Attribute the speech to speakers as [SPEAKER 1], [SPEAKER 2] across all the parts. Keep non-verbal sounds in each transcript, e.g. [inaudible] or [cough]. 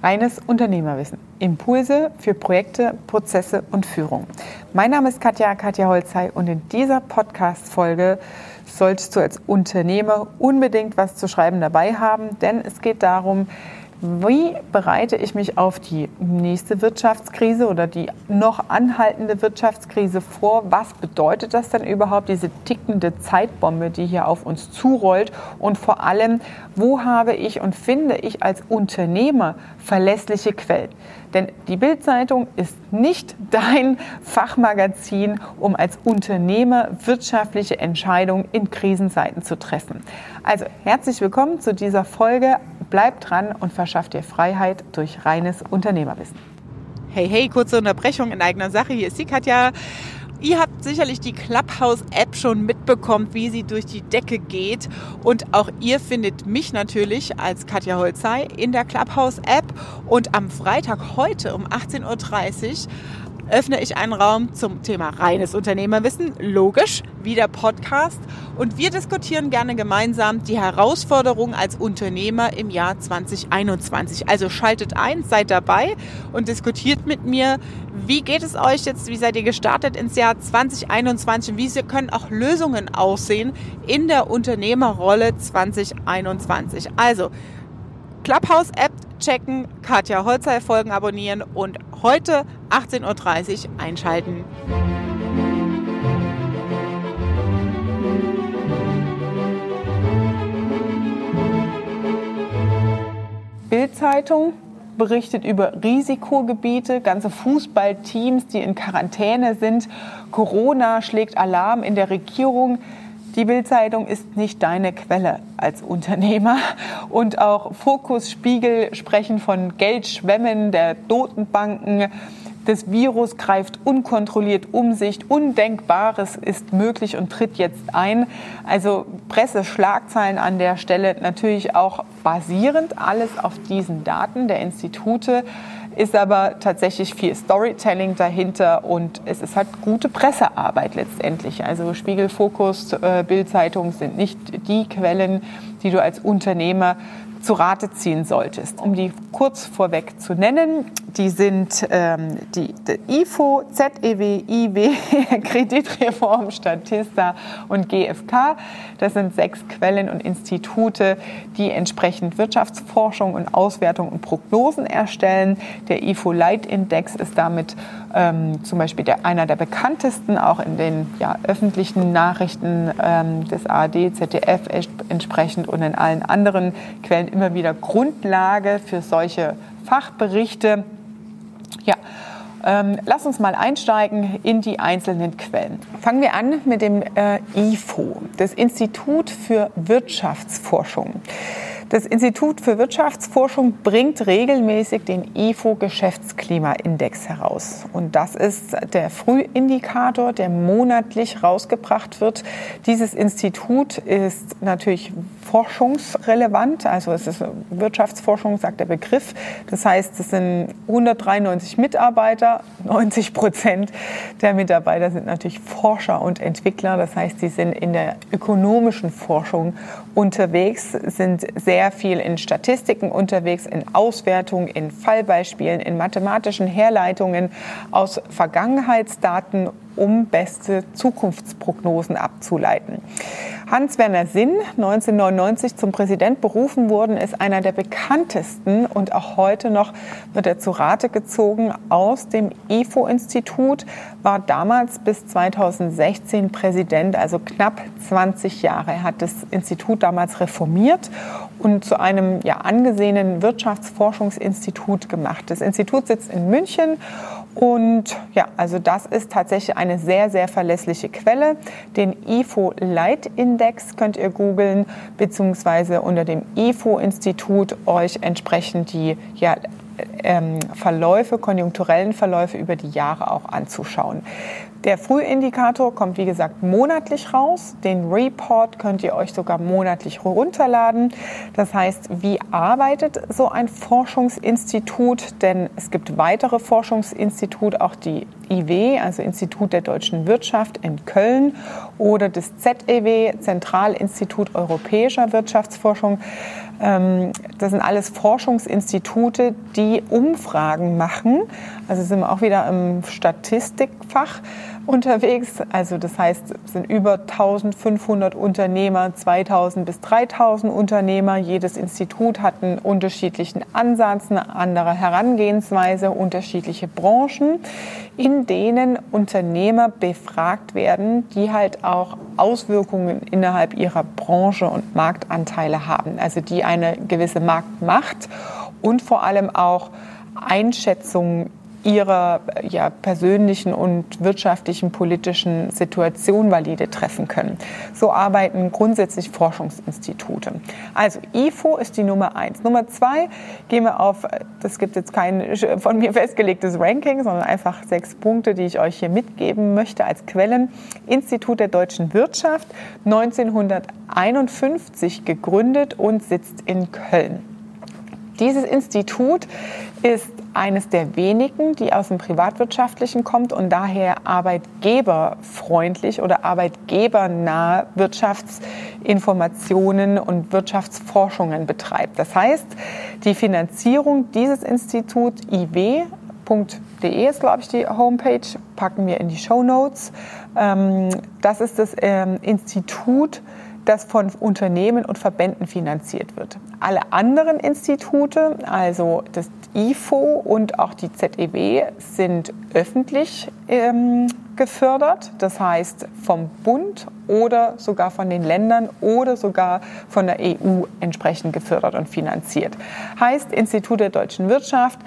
[SPEAKER 1] Reines Unternehmerwissen. Impulse für Projekte, Prozesse und Führung. Mein Name ist Katja, Katja Holzei und in dieser Podcast-Folge solltest du als Unternehmer unbedingt was zu schreiben dabei haben, denn es geht darum, wie bereite ich mich auf die nächste Wirtschaftskrise oder die noch anhaltende Wirtschaftskrise vor? Was bedeutet das denn überhaupt, diese tickende Zeitbombe, die hier auf uns zurollt? Und vor allem, wo habe ich und finde ich als Unternehmer verlässliche Quellen? Denn die Bildzeitung ist nicht dein Fachmagazin, um als Unternehmer wirtschaftliche Entscheidungen in Krisenzeiten zu treffen. Also herzlich willkommen zu dieser Folge Bleib dran und verschaff dir Freiheit durch reines Unternehmerwissen.
[SPEAKER 2] Hey, hey, kurze Unterbrechung in eigener Sache. Hier ist die Katja. Ihr habt sicherlich die Clubhouse-App schon mitbekommen, wie sie durch die Decke geht. Und auch ihr findet mich natürlich als Katja Holzei in der Clubhouse-App. Und am Freitag heute um 18.30 Uhr öffne ich einen Raum zum Thema reines Unternehmerwissen, logisch, wie der Podcast. Und wir diskutieren gerne gemeinsam die Herausforderungen als Unternehmer im Jahr 2021. Also schaltet ein, seid dabei und diskutiert mit mir, wie geht es euch jetzt, wie seid ihr gestartet ins Jahr 2021 und wie können auch Lösungen aussehen in der Unternehmerrolle 2021. Also Clubhouse-App checken, Katja Holzer Folgen abonnieren und heute 18.30 Uhr einschalten.
[SPEAKER 1] Bildzeitung berichtet über Risikogebiete, ganze Fußballteams, die in Quarantäne sind. Corona schlägt Alarm in der Regierung. Die Bildzeitung ist nicht deine Quelle als Unternehmer und auch Fokus, Spiegel sprechen von Geldschwemmen der Notenbanken. Das Virus greift unkontrolliert um sich. Undenkbares ist möglich und tritt jetzt ein. Also Presseschlagzeilen an der Stelle natürlich auch basierend alles auf diesen Daten der Institute ist aber tatsächlich viel Storytelling dahinter und es ist halt gute Pressearbeit letztendlich. Also Spiegel, Fokus, äh, Bildzeitung sind nicht die Quellen, die du als Unternehmer zu Rate ziehen solltest. Um die kurz vorweg zu nennen, die sind ähm, die, die IFO, ZEW, IW, [laughs] Kreditreform, Statista und GfK. Das sind sechs Quellen und Institute, die entsprechend Wirtschaftsforschung und Auswertung und Prognosen erstellen. Der IFO-Leitindex ist damit ähm, zum Beispiel der, einer der bekanntesten, auch in den ja, öffentlichen Nachrichten ähm, des ARD, ZDF entsprechend und in allen anderen Quellen immer wieder Grundlage für solche Fachberichte. Ja, ähm, lass uns mal einsteigen in die einzelnen Quellen. Fangen wir an mit dem äh, IFO, das Institut für Wirtschaftsforschung. Das Institut für Wirtschaftsforschung bringt regelmäßig den IFO-Geschäftsklimaindex heraus. Und das ist der Frühindikator, der monatlich rausgebracht wird. Dieses Institut ist natürlich forschungsrelevant, also es ist Wirtschaftsforschung, sagt der Begriff. Das heißt, es sind 193 Mitarbeiter, 90 Prozent der Mitarbeiter sind natürlich Forscher und Entwickler. Das heißt, sie sind in der ökonomischen Forschung unterwegs, sind sehr viel in Statistiken unterwegs, in Auswertungen, in Fallbeispielen, in mathematischen Herleitungen aus Vergangenheitsdaten um beste Zukunftsprognosen abzuleiten. Hans-Werner Sinn, 1999 zum Präsident berufen worden, ist einer der bekanntesten und auch heute noch wird er zu Rate gezogen aus dem IFO-Institut, war damals bis 2016 Präsident, also knapp 20 Jahre. Er hat das Institut damals reformiert und zu einem ja, angesehenen Wirtschaftsforschungsinstitut gemacht. Das Institut sitzt in München und ja, also das ist tatsächlich eine sehr, sehr verlässliche Quelle. Den IFO-Leitindex könnt ihr googeln, beziehungsweise unter dem IFO-Institut euch entsprechend die ja, ähm, Verläufe, konjunkturellen Verläufe über die Jahre auch anzuschauen. Der Frühindikator kommt, wie gesagt, monatlich raus. Den Report könnt ihr euch sogar monatlich runterladen. Das heißt, wie arbeitet so ein Forschungsinstitut? Denn es gibt weitere Forschungsinstitute, auch die IW, also Institut der deutschen Wirtschaft in Köln oder das ZEW, Zentralinstitut Europäischer Wirtschaftsforschung. Ähm, das sind alles Forschungsinstitute, die Umfragen machen. Also sind wir auch wieder im Statistikfach unterwegs. Also das heißt, es sind über 1500 Unternehmer, 2000 bis 3000 Unternehmer. Jedes Institut hat einen unterschiedlichen Ansatz, eine andere Herangehensweise, unterschiedliche Branchen, in denen Unternehmer befragt werden, die halt auch Auswirkungen innerhalb ihrer Branche und Marktanteile haben. Also die eine gewisse Marktmacht und vor allem auch Einschätzungen ihrer ja, persönlichen und wirtschaftlichen, politischen Situation valide treffen können. So arbeiten grundsätzlich Forschungsinstitute. Also IFO ist die Nummer eins. Nummer zwei gehen wir auf, das gibt jetzt kein [laughs] von mir festgelegtes Ranking, sondern einfach sechs Punkte, die ich euch hier mitgeben möchte als Quellen. Institut der deutschen Wirtschaft, 1951 gegründet und sitzt in Köln. Dieses Institut ist eines der wenigen, die aus dem Privatwirtschaftlichen kommt und daher arbeitgeberfreundlich oder arbeitgebernah Wirtschaftsinformationen und Wirtschaftsforschungen betreibt. Das heißt, die Finanzierung dieses Instituts iw.de ist, glaube ich, die Homepage, packen wir in die Show Notes. Ähm, das ist das ähm, Institut, das von Unternehmen und Verbänden finanziert wird. Alle anderen Institute, also das IFO und auch die ZEW, sind öffentlich ähm, gefördert, das heißt vom Bund oder sogar von den Ländern oder sogar von der EU entsprechend gefördert und finanziert. Heißt Institut der deutschen Wirtschaft,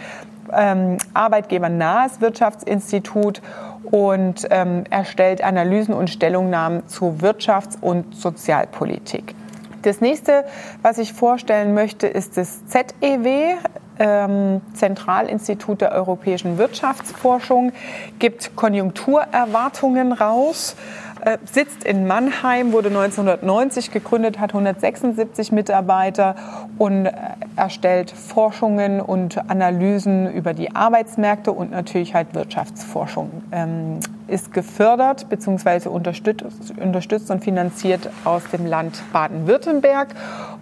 [SPEAKER 1] ähm, arbeitgebernahes Wirtschaftsinstitut und ähm, erstellt Analysen und Stellungnahmen zu Wirtschafts- und Sozialpolitik. Das nächste, was ich vorstellen möchte, ist das ZEW, ähm, Zentralinstitut der europäischen Wirtschaftsforschung, gibt Konjunkturerwartungen raus äh, sitzt in Mannheim, wurde 1990 gegründet, hat 176 Mitarbeiter und äh, erstellt Forschungen und Analysen über die Arbeitsmärkte und natürlich halt Wirtschaftsforschung. Ähm, ist gefördert bzw. Unterstützt, unterstützt und finanziert aus dem Land Baden-Württemberg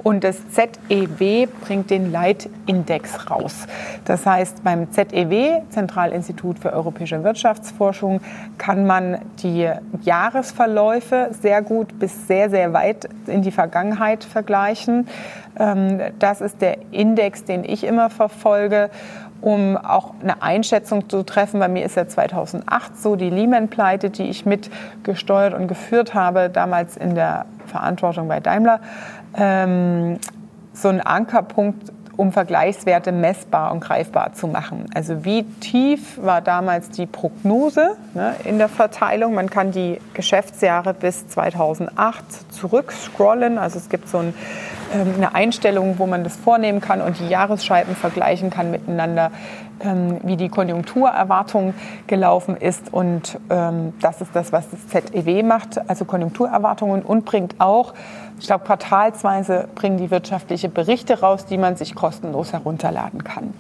[SPEAKER 1] und das ZEW bringt den Leitindex raus. Das heißt, beim ZEW, Zentralinstitut für europäische Wirtschaftsforschung, kann man die Jahresverläufe sehr gut bis sehr, sehr weit in die Vergangenheit vergleichen. Ähm, das ist der Index, den ich immer verfolge um auch eine Einschätzung zu treffen. Bei mir ist ja 2008 so die Lehman-Pleite, die ich mitgesteuert und geführt habe, damals in der Verantwortung bei Daimler, ähm, so ein Ankerpunkt um Vergleichswerte messbar und greifbar zu machen. Also wie tief war damals die Prognose ne, in der Verteilung? Man kann die Geschäftsjahre bis 2008 zurückscrollen. Also es gibt so ein, ähm, eine Einstellung, wo man das vornehmen kann und die Jahresscheiben vergleichen kann miteinander, ähm, wie die Konjunkturerwartung gelaufen ist. Und ähm, das ist das, was das ZEW macht, also Konjunkturerwartungen und bringt auch, ich glaube, quartalsweise bringen die wirtschaftliche Berichte raus, die man sich kostenlos herunterladen kann.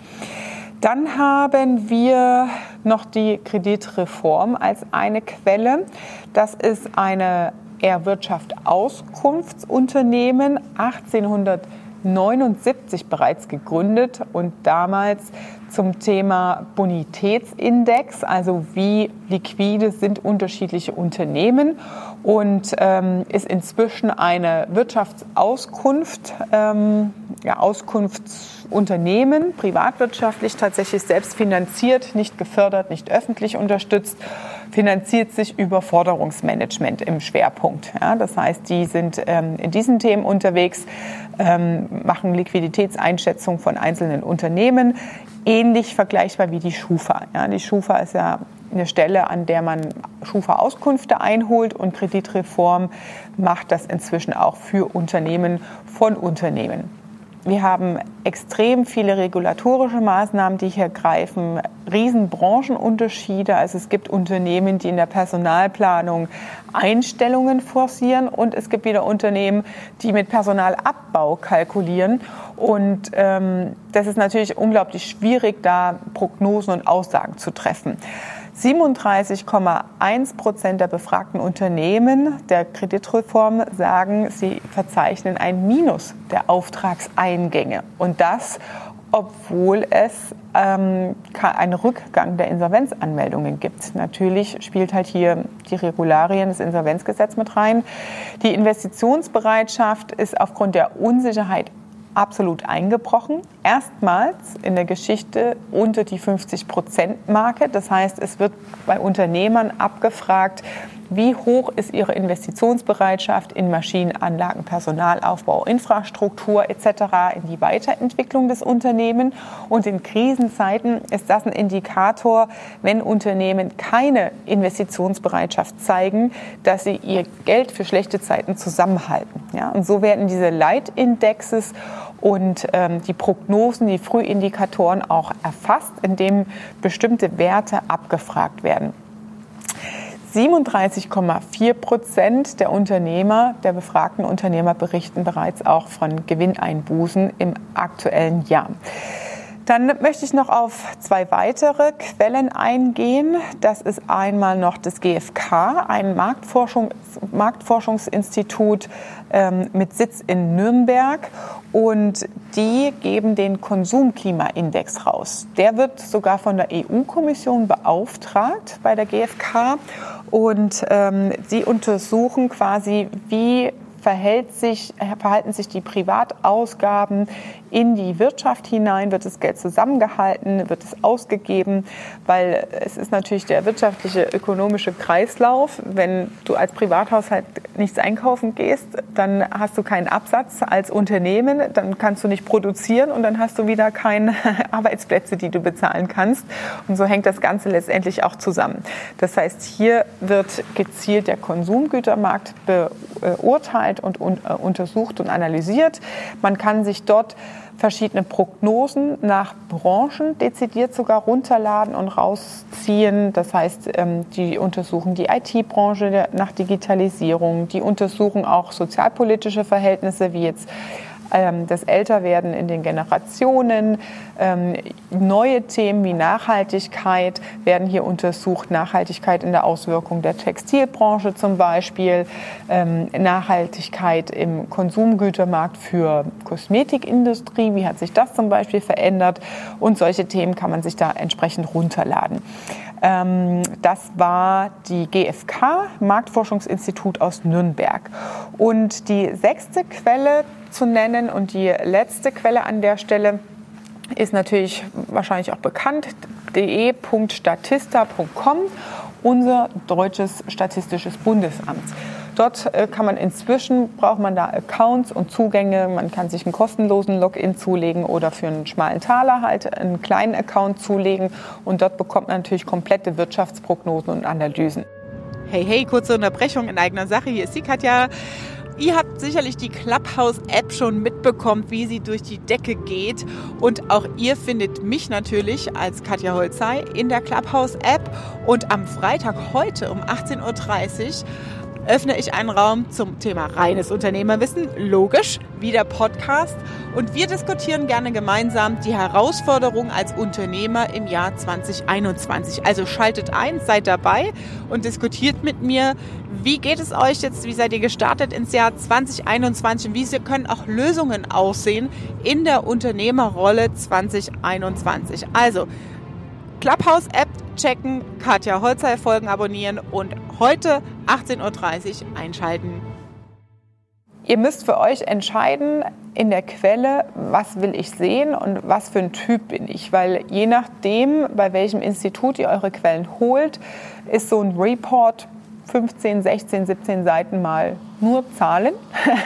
[SPEAKER 1] Dann haben wir noch die Kreditreform als eine Quelle. Das ist eine Erwirtschaft Auskunftsunternehmen 1800 1979 bereits gegründet und damals zum Thema Bonitätsindex, also wie liquide sind unterschiedliche Unternehmen. Und ähm, ist inzwischen eine Wirtschaftsauskunft, ähm, ja, Auskunftsunternehmen, privatwirtschaftlich tatsächlich selbst finanziert, nicht gefördert, nicht öffentlich unterstützt finanziert sich über Forderungsmanagement im Schwerpunkt. Ja, das heißt, die sind ähm, in diesen Themen unterwegs, ähm, machen Liquiditätseinschätzung von einzelnen Unternehmen, ähnlich vergleichbar wie die Schufa. Ja, die Schufa ist ja eine Stelle, an der man Schufa-Auskünfte einholt und Kreditreform macht das inzwischen auch für Unternehmen von Unternehmen. Wir haben extrem viele regulatorische Maßnahmen, die hier greifen, Riesenbranchenunterschiede. Also es gibt Unternehmen, die in der Personalplanung Einstellungen forcieren und es gibt wieder Unternehmen, die mit Personalabbau kalkulieren. Und ähm, das ist natürlich unglaublich schwierig, da Prognosen und Aussagen zu treffen. 37,1 Prozent der befragten Unternehmen der Kreditreform sagen, sie verzeichnen ein Minus der Auftragseingänge. Und das, obwohl es ähm, einen Rückgang der Insolvenzanmeldungen gibt. Natürlich spielt halt hier die Regularien des Insolvenzgesetzes mit rein. Die Investitionsbereitschaft ist aufgrund der Unsicherheit absolut eingebrochen. Erstmals in der Geschichte unter die 50-Prozent-Marke. Das heißt, es wird bei Unternehmern abgefragt, wie hoch ist ihre Investitionsbereitschaft in Maschinenanlagen, Personalaufbau, Infrastruktur etc., in die Weiterentwicklung des Unternehmens. Und in Krisenzeiten ist das ein Indikator, wenn Unternehmen keine Investitionsbereitschaft zeigen, dass sie ihr Geld für schlechte Zeiten zusammenhalten. Ja, und so werden diese Leitindexes und ähm, die Prognosen, die Frühindikatoren auch erfasst, indem bestimmte Werte abgefragt werden. 37,4 Prozent der Unternehmer, der befragten Unternehmer berichten bereits auch von Gewinneinbußen im aktuellen Jahr. Dann möchte ich noch auf zwei weitere Quellen eingehen. Das ist einmal noch das GfK, ein Marktforschung, Marktforschungsinstitut ähm, mit Sitz in Nürnberg. Und die geben den Konsumklimaindex raus. Der wird sogar von der EU-Kommission beauftragt bei der GfK. Und ähm, sie untersuchen quasi, wie verhält sich, verhalten sich die Privatausgaben in die Wirtschaft hinein? Wird das Geld zusammengehalten? Wird es ausgegeben? Weil es ist natürlich der wirtschaftliche, ökonomische Kreislauf. Wenn du als Privathaushalt nichts einkaufen gehst, dann hast du keinen Absatz als Unternehmen, dann kannst du nicht produzieren und dann hast du wieder keine [laughs] Arbeitsplätze, die du bezahlen kannst. Und so hängt das Ganze letztendlich auch zusammen. Das heißt, hier wird gezielt der Konsumgütermarkt beurteilt und äh, untersucht und analysiert. Man kann sich dort verschiedene Prognosen nach Branchen dezidiert sogar runterladen und rausziehen. Das heißt, ähm, die untersuchen die IT-Branche nach Digitalisierung, die untersuchen auch sozialpolitische Verhältnisse wie jetzt das Älterwerden in den Generationen. Ähm, neue Themen wie Nachhaltigkeit werden hier untersucht. Nachhaltigkeit in der Auswirkung der Textilbranche zum Beispiel. Ähm, Nachhaltigkeit im Konsumgütermarkt für Kosmetikindustrie. Wie hat sich das zum Beispiel verändert? Und solche Themen kann man sich da entsprechend runterladen. Das war die GfK, Marktforschungsinstitut aus Nürnberg. Und die sechste Quelle zu nennen. Und die letzte Quelle an der Stelle ist natürlich wahrscheinlich auch bekannt, de.statista.com, unser deutsches Statistisches Bundesamt. Dort äh, kann man inzwischen, braucht man da Accounts und Zugänge. Man kann sich einen kostenlosen Login zulegen oder für einen schmalen Taler halt einen kleinen Account zulegen. Und dort bekommt man natürlich komplette Wirtschaftsprognosen und Analysen.
[SPEAKER 2] Hey, hey, kurze Unterbrechung in eigener Sache. Hier ist die Katja. Ihr habt sicherlich die Clubhouse-App schon mitbekommen, wie sie durch die Decke geht. Und auch ihr findet mich natürlich als Katja Holzei in der Clubhouse-App. Und am Freitag heute um 18.30 Uhr öffne ich einen Raum zum Thema reines Unternehmerwissen, logisch, wie der Podcast. Und wir diskutieren gerne gemeinsam die Herausforderungen als Unternehmer im Jahr 2021. Also schaltet ein, seid dabei und diskutiert mit mir, wie geht es euch jetzt, wie seid ihr gestartet ins Jahr 2021 und wie können auch Lösungen aussehen in der Unternehmerrolle 2021. Also Clubhouse-App checken, Katja Holzer Folgen abonnieren und heute 18.30 Uhr einschalten.
[SPEAKER 1] Ihr müsst für euch entscheiden in der Quelle, was will ich sehen und was für ein Typ bin ich. Weil je nachdem, bei welchem Institut ihr eure Quellen holt, ist so ein Report 15, 16, 17 Seiten mal nur Zahlen,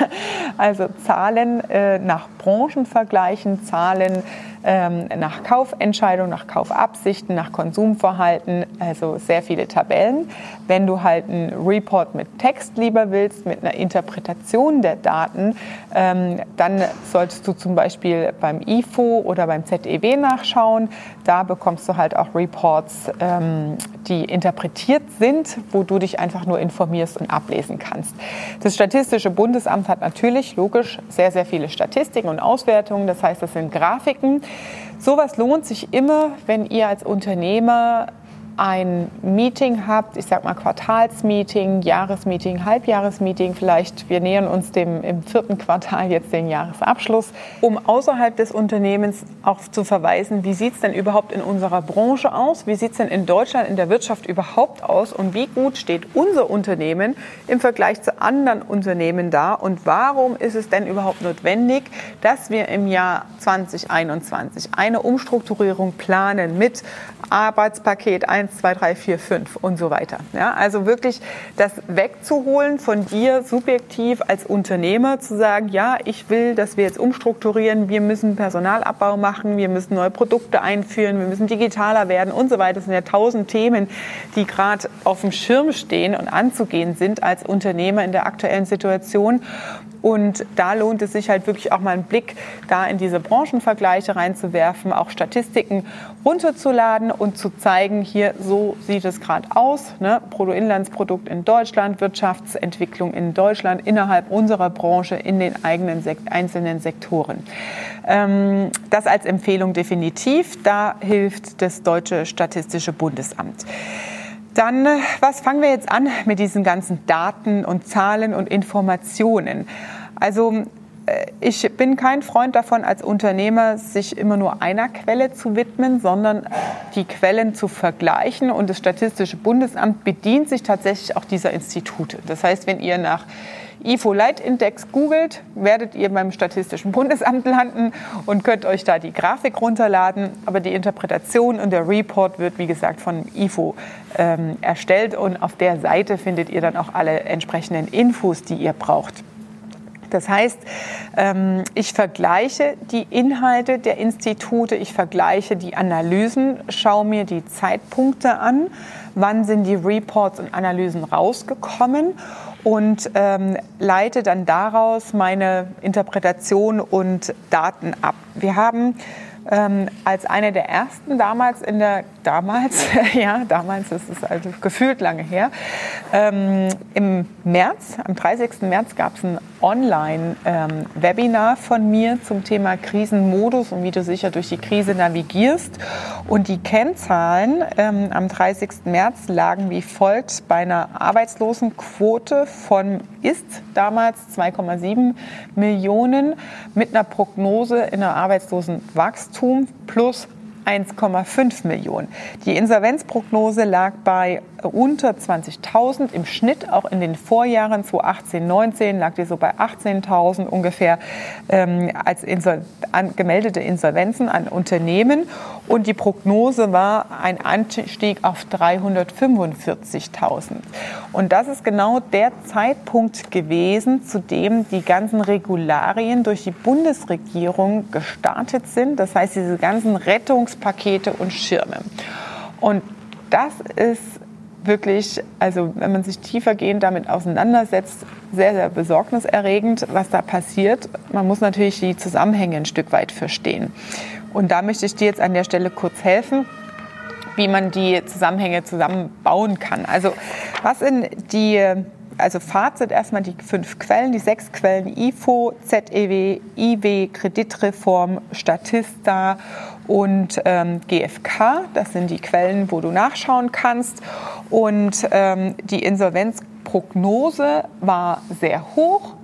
[SPEAKER 1] [laughs] also Zahlen äh, nach Branchenvergleichen, Zahlen ähm, nach Kaufentscheidungen, nach Kaufabsichten, nach Konsumverhalten, also sehr viele Tabellen. Wenn du halt einen Report mit Text lieber willst, mit einer Interpretation der Daten, ähm, dann solltest du zum Beispiel beim IFO oder beim ZEW nachschauen. Da bekommst du halt auch Reports, ähm, die interpretiert sind, wo du dich einfach nur informierst und ablesen kannst. Das Statistische Bundesamt hat natürlich logisch sehr, sehr viele Statistiken und Auswertungen. Das heißt, das sind Grafiken. Sowas lohnt sich immer, wenn ihr als Unternehmer ein Meeting habt, ich sag mal Quartalsmeeting, Jahresmeeting, Halbjahresmeeting, vielleicht wir nähern uns dem im vierten Quartal jetzt den Jahresabschluss, um außerhalb des Unternehmens auch zu verweisen, wie sieht es denn überhaupt in unserer Branche aus, wie sieht es denn in Deutschland in der Wirtschaft überhaupt aus? Und wie gut steht unser Unternehmen im Vergleich zu anderen Unternehmen da? Und warum ist es denn überhaupt notwendig, dass wir im Jahr 2021 eine Umstrukturierung planen mit Arbeitspaket 1, 2, 3, 4, 5 und so weiter. Ja, also wirklich das wegzuholen von dir subjektiv als Unternehmer zu sagen, ja, ich will, dass wir jetzt umstrukturieren, wir müssen Personalabbau machen, wir müssen neue Produkte einführen, wir müssen digitaler werden und so weiter. Das sind ja tausend Themen, die gerade auf dem Schirm stehen und anzugehen sind als Unternehmer in der aktuellen Situation. Und da lohnt es sich halt wirklich auch mal einen Blick da in diese Branchenvergleiche reinzuwerfen, auch Statistiken runterzuladen und zu zeigen, hier so sieht es gerade aus. Ne? Bruttoinlandsprodukt in Deutschland, Wirtschaftsentwicklung in Deutschland innerhalb unserer Branche in den eigenen Sek einzelnen Sektoren. Ähm, das als Empfehlung definitiv. Da hilft das Deutsche Statistische Bundesamt. Dann, was fangen wir jetzt an mit diesen ganzen Daten und Zahlen und Informationen? Also äh, ich bin kein Freund davon, als Unternehmer sich immer nur einer Quelle zu widmen, sondern die Quellen zu vergleichen. Und das Statistische Bundesamt bedient sich tatsächlich auch dieser Institute. Das heißt, wenn ihr nach IFO-Leitindex googelt, werdet ihr beim Statistischen Bundesamt landen und könnt euch da die Grafik runterladen. Aber die Interpretation und der Report wird, wie gesagt, von IFO ähm, erstellt und auf der Seite findet ihr dann auch alle entsprechenden Infos, die ihr braucht. Das heißt, ähm, ich vergleiche die Inhalte der Institute, ich vergleiche die Analysen, schaue mir die Zeitpunkte an, wann sind die Reports und Analysen rausgekommen und ähm, leite dann daraus meine Interpretation und Daten ab. Wir haben ähm, als eine der ersten damals in der damals [laughs] ja damals ist es also gefühlt lange her ähm, im März am 30. März gab es ein Online-Webinar ähm, von mir zum Thema Krisenmodus und wie du sicher durch die Krise navigierst. Und die Kennzahlen ähm, am 30. März lagen wie folgt bei einer Arbeitslosenquote von ist damals 2,7 Millionen mit einer Prognose in der Arbeitslosenwachstum plus 1,5 Millionen. Die Insolvenzprognose lag bei unter 20.000 im Schnitt. Auch in den Vorjahren 2018, 19 lag die so bei 18.000 ungefähr ähm, als Insol an, gemeldete Insolvenzen an Unternehmen. Und die Prognose war ein Anstieg auf 345.000. Und das ist genau der Zeitpunkt gewesen, zu dem die ganzen Regularien durch die Bundesregierung gestartet sind. Das heißt, diese ganzen Rettungspakete und Schirme. Und das ist wirklich, also wenn man sich tiefergehend damit auseinandersetzt, sehr, sehr besorgniserregend, was da passiert. Man muss natürlich die Zusammenhänge ein Stück weit verstehen. Und da möchte ich dir jetzt an der Stelle kurz helfen wie man die Zusammenhänge zusammenbauen kann. Also was sind die, also Fazit erstmal die fünf Quellen, die sechs Quellen IFO, ZEW, IW, Kreditreform, Statista und ähm, GfK. Das sind die Quellen, wo du nachschauen kannst. Und ähm, die Insolvenzprognose war sehr hoch.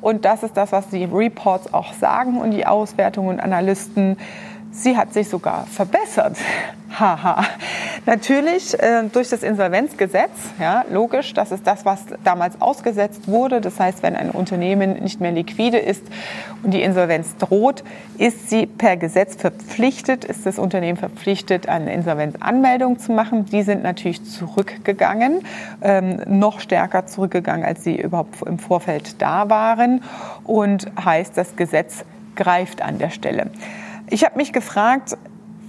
[SPEAKER 1] Und das ist das, was die Reports auch sagen und die Auswertungen und Analysten. Sie hat sich sogar verbessert. [laughs] Haha. Natürlich äh, durch das Insolvenzgesetz, ja, logisch, das ist das, was damals ausgesetzt wurde. Das heißt, wenn ein Unternehmen nicht mehr liquide ist und die Insolvenz droht, ist sie per Gesetz verpflichtet, ist das Unternehmen verpflichtet, eine Insolvenzanmeldung zu machen. Die sind natürlich zurückgegangen, ähm, noch stärker zurückgegangen, als sie überhaupt im Vorfeld da waren. Und heißt, das Gesetz greift an der Stelle. Ich habe mich gefragt,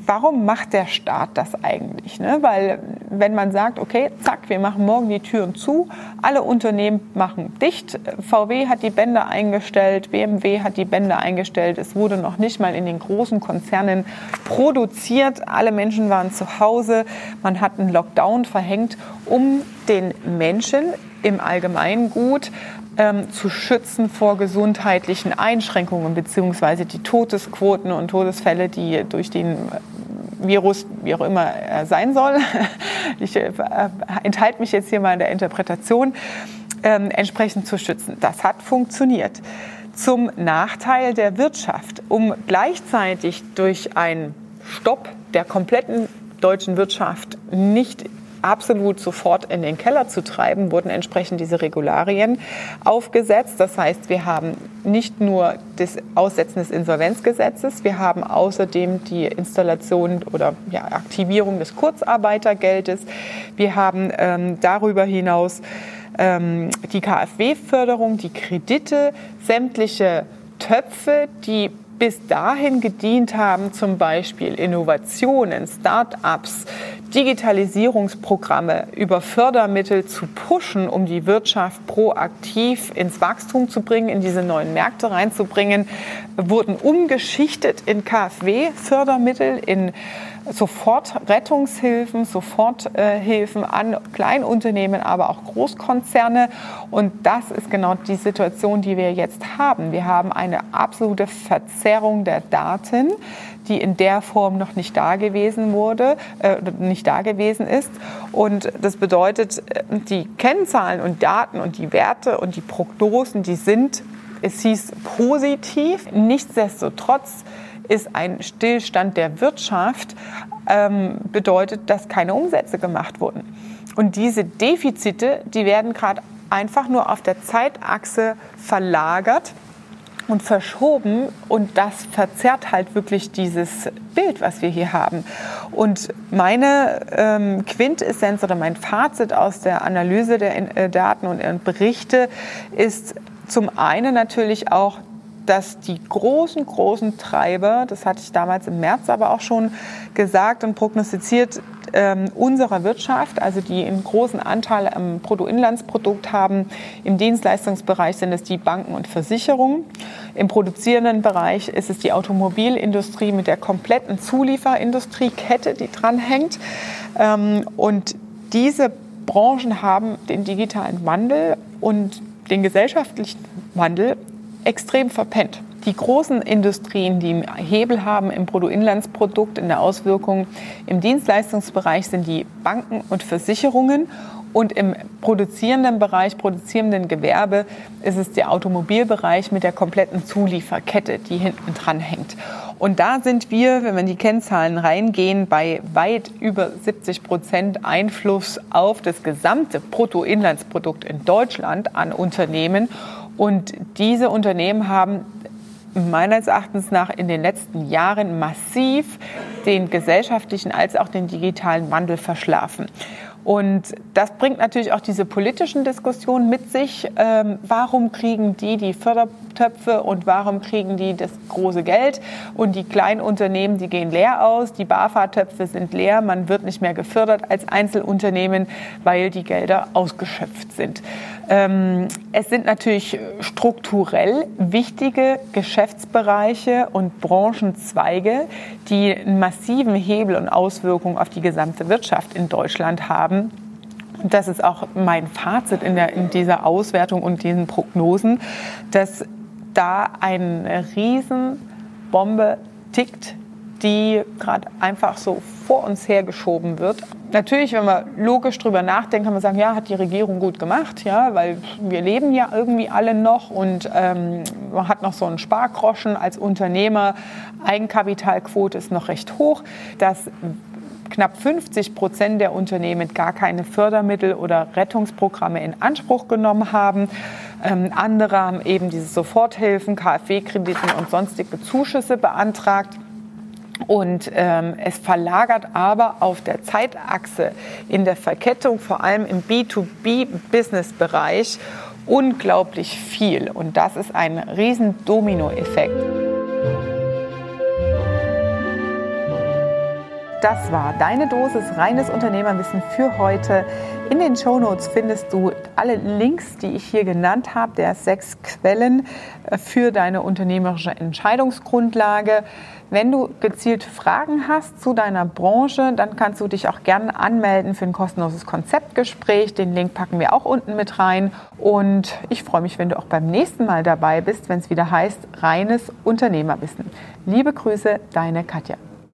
[SPEAKER 1] warum macht der Staat das eigentlich? Ne? Weil wenn man sagt, okay, zack, wir machen morgen die Türen zu, alle Unternehmen machen dicht. VW hat die Bänder eingestellt, BMW hat die Bänder eingestellt. Es wurde noch nicht mal in den großen Konzernen produziert. Alle Menschen waren zu Hause. Man hat einen Lockdown verhängt, um den Menschen im Allgemeingut ähm, zu schützen vor gesundheitlichen Einschränkungen beziehungsweise die Todesquoten und Todesfälle, die durch den Virus, wie auch immer er sein soll, [laughs] ich äh, enthalte mich jetzt hier mal in der Interpretation, ähm, entsprechend zu schützen. Das hat funktioniert. Zum Nachteil der Wirtschaft, um gleichzeitig durch einen Stopp der kompletten deutschen Wirtschaft nicht absolut sofort in den Keller zu treiben, wurden entsprechend diese Regularien aufgesetzt. Das heißt, wir haben nicht nur das Aussetzen des Insolvenzgesetzes, wir haben außerdem die Installation oder ja, Aktivierung des Kurzarbeitergeldes. Wir haben ähm, darüber hinaus ähm, die KfW-Förderung, die Kredite, sämtliche Töpfe, die bis dahin gedient haben, zum Beispiel Innovationen, Start-ups, Digitalisierungsprogramme über Fördermittel zu pushen, um die Wirtschaft proaktiv ins Wachstum zu bringen, in diese neuen Märkte reinzubringen, wurden umgeschichtet in KfW-Fördermittel, in sofort Rettungshilfen, Soforthilfen an Kleinunternehmen, aber auch Großkonzerne. Und das ist genau die Situation, die wir jetzt haben. Wir haben eine absolute Verzerrung der Daten, die in der Form noch nicht da gewesen wurde, äh, nicht da gewesen ist. Und das bedeutet, äh, die Kennzahlen und Daten und die Werte und die Prognosen, die sind, es hieß positiv. Nichtsdestotrotz ist ein Stillstand der Wirtschaft, ähm, bedeutet, dass keine Umsätze gemacht wurden. Und diese Defizite, die werden gerade einfach nur auf der Zeitachse verlagert und verschoben und das verzerrt halt wirklich dieses Bild, was wir hier haben. Und meine ähm, Quintessenz oder mein Fazit aus der Analyse der äh, Daten und äh, Berichte ist zum einen natürlich auch dass die großen, großen Treiber, das hatte ich damals im März aber auch schon gesagt und prognostiziert, ähm, unserer Wirtschaft, also die einen großen Anteil am Bruttoinlandsprodukt haben. Im Dienstleistungsbereich sind es die Banken und Versicherungen. Im produzierenden Bereich ist es die Automobilindustrie mit der kompletten Zulieferindustriekette, die dranhängt. Ähm, und diese Branchen haben den digitalen Wandel und den gesellschaftlichen Wandel extrem verpennt. Die großen Industrien, die Hebel haben im Bruttoinlandsprodukt, in der Auswirkung im Dienstleistungsbereich sind die Banken und Versicherungen und im produzierenden Bereich, produzierenden Gewerbe ist es der Automobilbereich mit der kompletten Zulieferkette, die hinten dran hängt. Und da sind wir, wenn wir in die Kennzahlen reingehen, bei weit über 70 Prozent Einfluss auf das gesamte Bruttoinlandsprodukt in Deutschland an Unternehmen. Und diese Unternehmen haben meines Erachtens nach in den letzten Jahren massiv den gesellschaftlichen als auch den digitalen Wandel verschlafen. Und das bringt natürlich auch diese politischen Diskussionen mit sich. Ähm, warum kriegen die die Fördertöpfe und warum kriegen die das große Geld? Und die kleinen Unternehmen, die gehen leer aus. Die BAFA-Töpfe sind leer. Man wird nicht mehr gefördert als Einzelunternehmen, weil die Gelder ausgeschöpft sind. Ähm, es sind natürlich strukturell wichtige Geschäftsbereiche und Branchenzweige, die einen massiven Hebel und Auswirkungen auf die gesamte Wirtschaft in Deutschland haben. Und das ist auch mein Fazit in, der, in dieser Auswertung und diesen Prognosen, dass da eine Riesenbombe tickt, die gerade einfach so vor uns hergeschoben wird. Natürlich, wenn man logisch drüber nachdenkt, kann man sagen, ja, hat die Regierung gut gemacht, ja, weil wir leben ja irgendwie alle noch und ähm, man hat noch so einen Spargroschen als Unternehmer. Eigenkapitalquote ist noch recht hoch. Das knapp 50 Prozent der Unternehmen gar keine Fördermittel oder Rettungsprogramme in Anspruch genommen haben. Ähm, andere haben eben diese Soforthilfen, KfW-Krediten und sonstige Zuschüsse beantragt. Und ähm, es verlagert aber auf der Zeitachse in der Verkettung, vor allem im B2B-Business-Bereich, unglaublich viel. Und das ist ein riesen Dominoeffekt. Das war deine Dosis reines Unternehmerwissen für heute. In den Shownotes findest du alle Links, die ich hier genannt habe, der sechs Quellen für deine unternehmerische Entscheidungsgrundlage. Wenn du gezielt Fragen hast zu deiner Branche, dann kannst du dich auch gerne anmelden für ein kostenloses Konzeptgespräch. Den Link packen wir auch unten mit rein. Und ich freue mich, wenn du auch beim nächsten Mal dabei bist, wenn es wieder heißt reines Unternehmerwissen. Liebe Grüße, deine Katja.